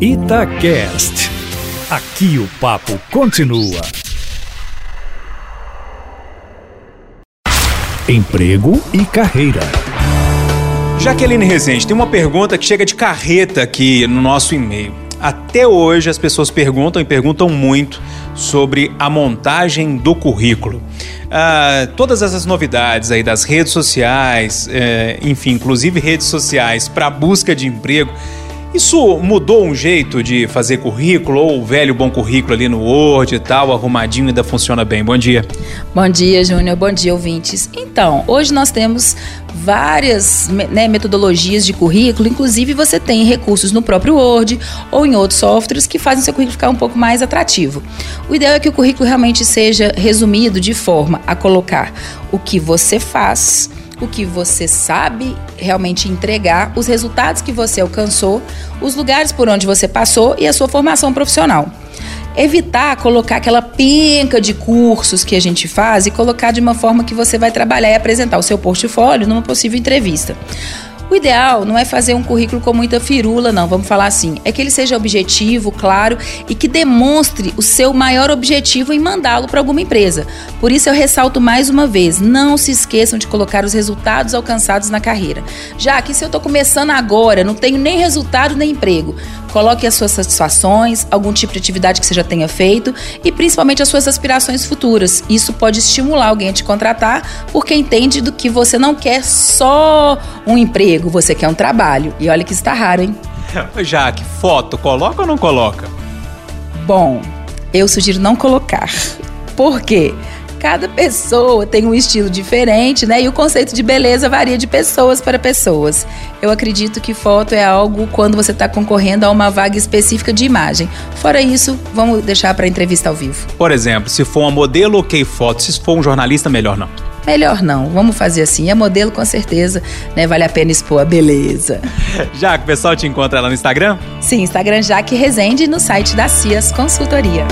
Itacast. Aqui o papo continua. Emprego e carreira. Jaqueline Rezende, tem uma pergunta que chega de carreta aqui no nosso e-mail. Até hoje as pessoas perguntam e perguntam muito sobre a montagem do currículo. Ah, todas essas novidades aí das redes sociais, eh, enfim, inclusive redes sociais para busca de emprego, isso mudou um jeito de fazer currículo ou o velho bom currículo ali no Word e tal, arrumadinho ainda funciona bem? Bom dia. Bom dia, Júnior. Bom dia, ouvintes. Então, hoje nós temos várias né, metodologias de currículo, inclusive você tem recursos no próprio Word ou em outros softwares que fazem seu currículo ficar um pouco mais atrativo. O ideal é que o currículo realmente seja resumido de forma a colocar o que você faz o que você sabe realmente entregar, os resultados que você alcançou, os lugares por onde você passou e a sua formação profissional. Evitar colocar aquela penca de cursos que a gente faz e colocar de uma forma que você vai trabalhar e apresentar o seu portfólio numa possível entrevista. O ideal não é fazer um currículo com muita firula, não, vamos falar assim. É que ele seja objetivo, claro e que demonstre o seu maior objetivo em mandá-lo para alguma empresa. Por isso eu ressalto mais uma vez: não se esqueçam de colocar os resultados alcançados na carreira. Já que se eu estou começando agora, não tenho nem resultado nem emprego, coloque as suas satisfações, algum tipo de atividade que você já tenha feito e principalmente as suas aspirações futuras. Isso pode estimular alguém a te contratar porque entende do que você não quer só um emprego você quer um trabalho. E olha que está raro, hein? Jaque, foto, coloca ou não coloca? Bom, eu sugiro não colocar. Por quê? Cada pessoa tem um estilo diferente, né? E o conceito de beleza varia de pessoas para pessoas. Eu acredito que foto é algo quando você está concorrendo a uma vaga específica de imagem. Fora isso, vamos deixar para entrevista ao vivo. Por exemplo, se for uma modelo, ok foto. Se for um jornalista, melhor não. Melhor não, vamos fazer assim. É modelo com certeza, né? Vale a pena expor a beleza. Jaque, o pessoal te encontra lá no Instagram? Sim, Instagram Jaque Rezende no site da Cias Consultoria.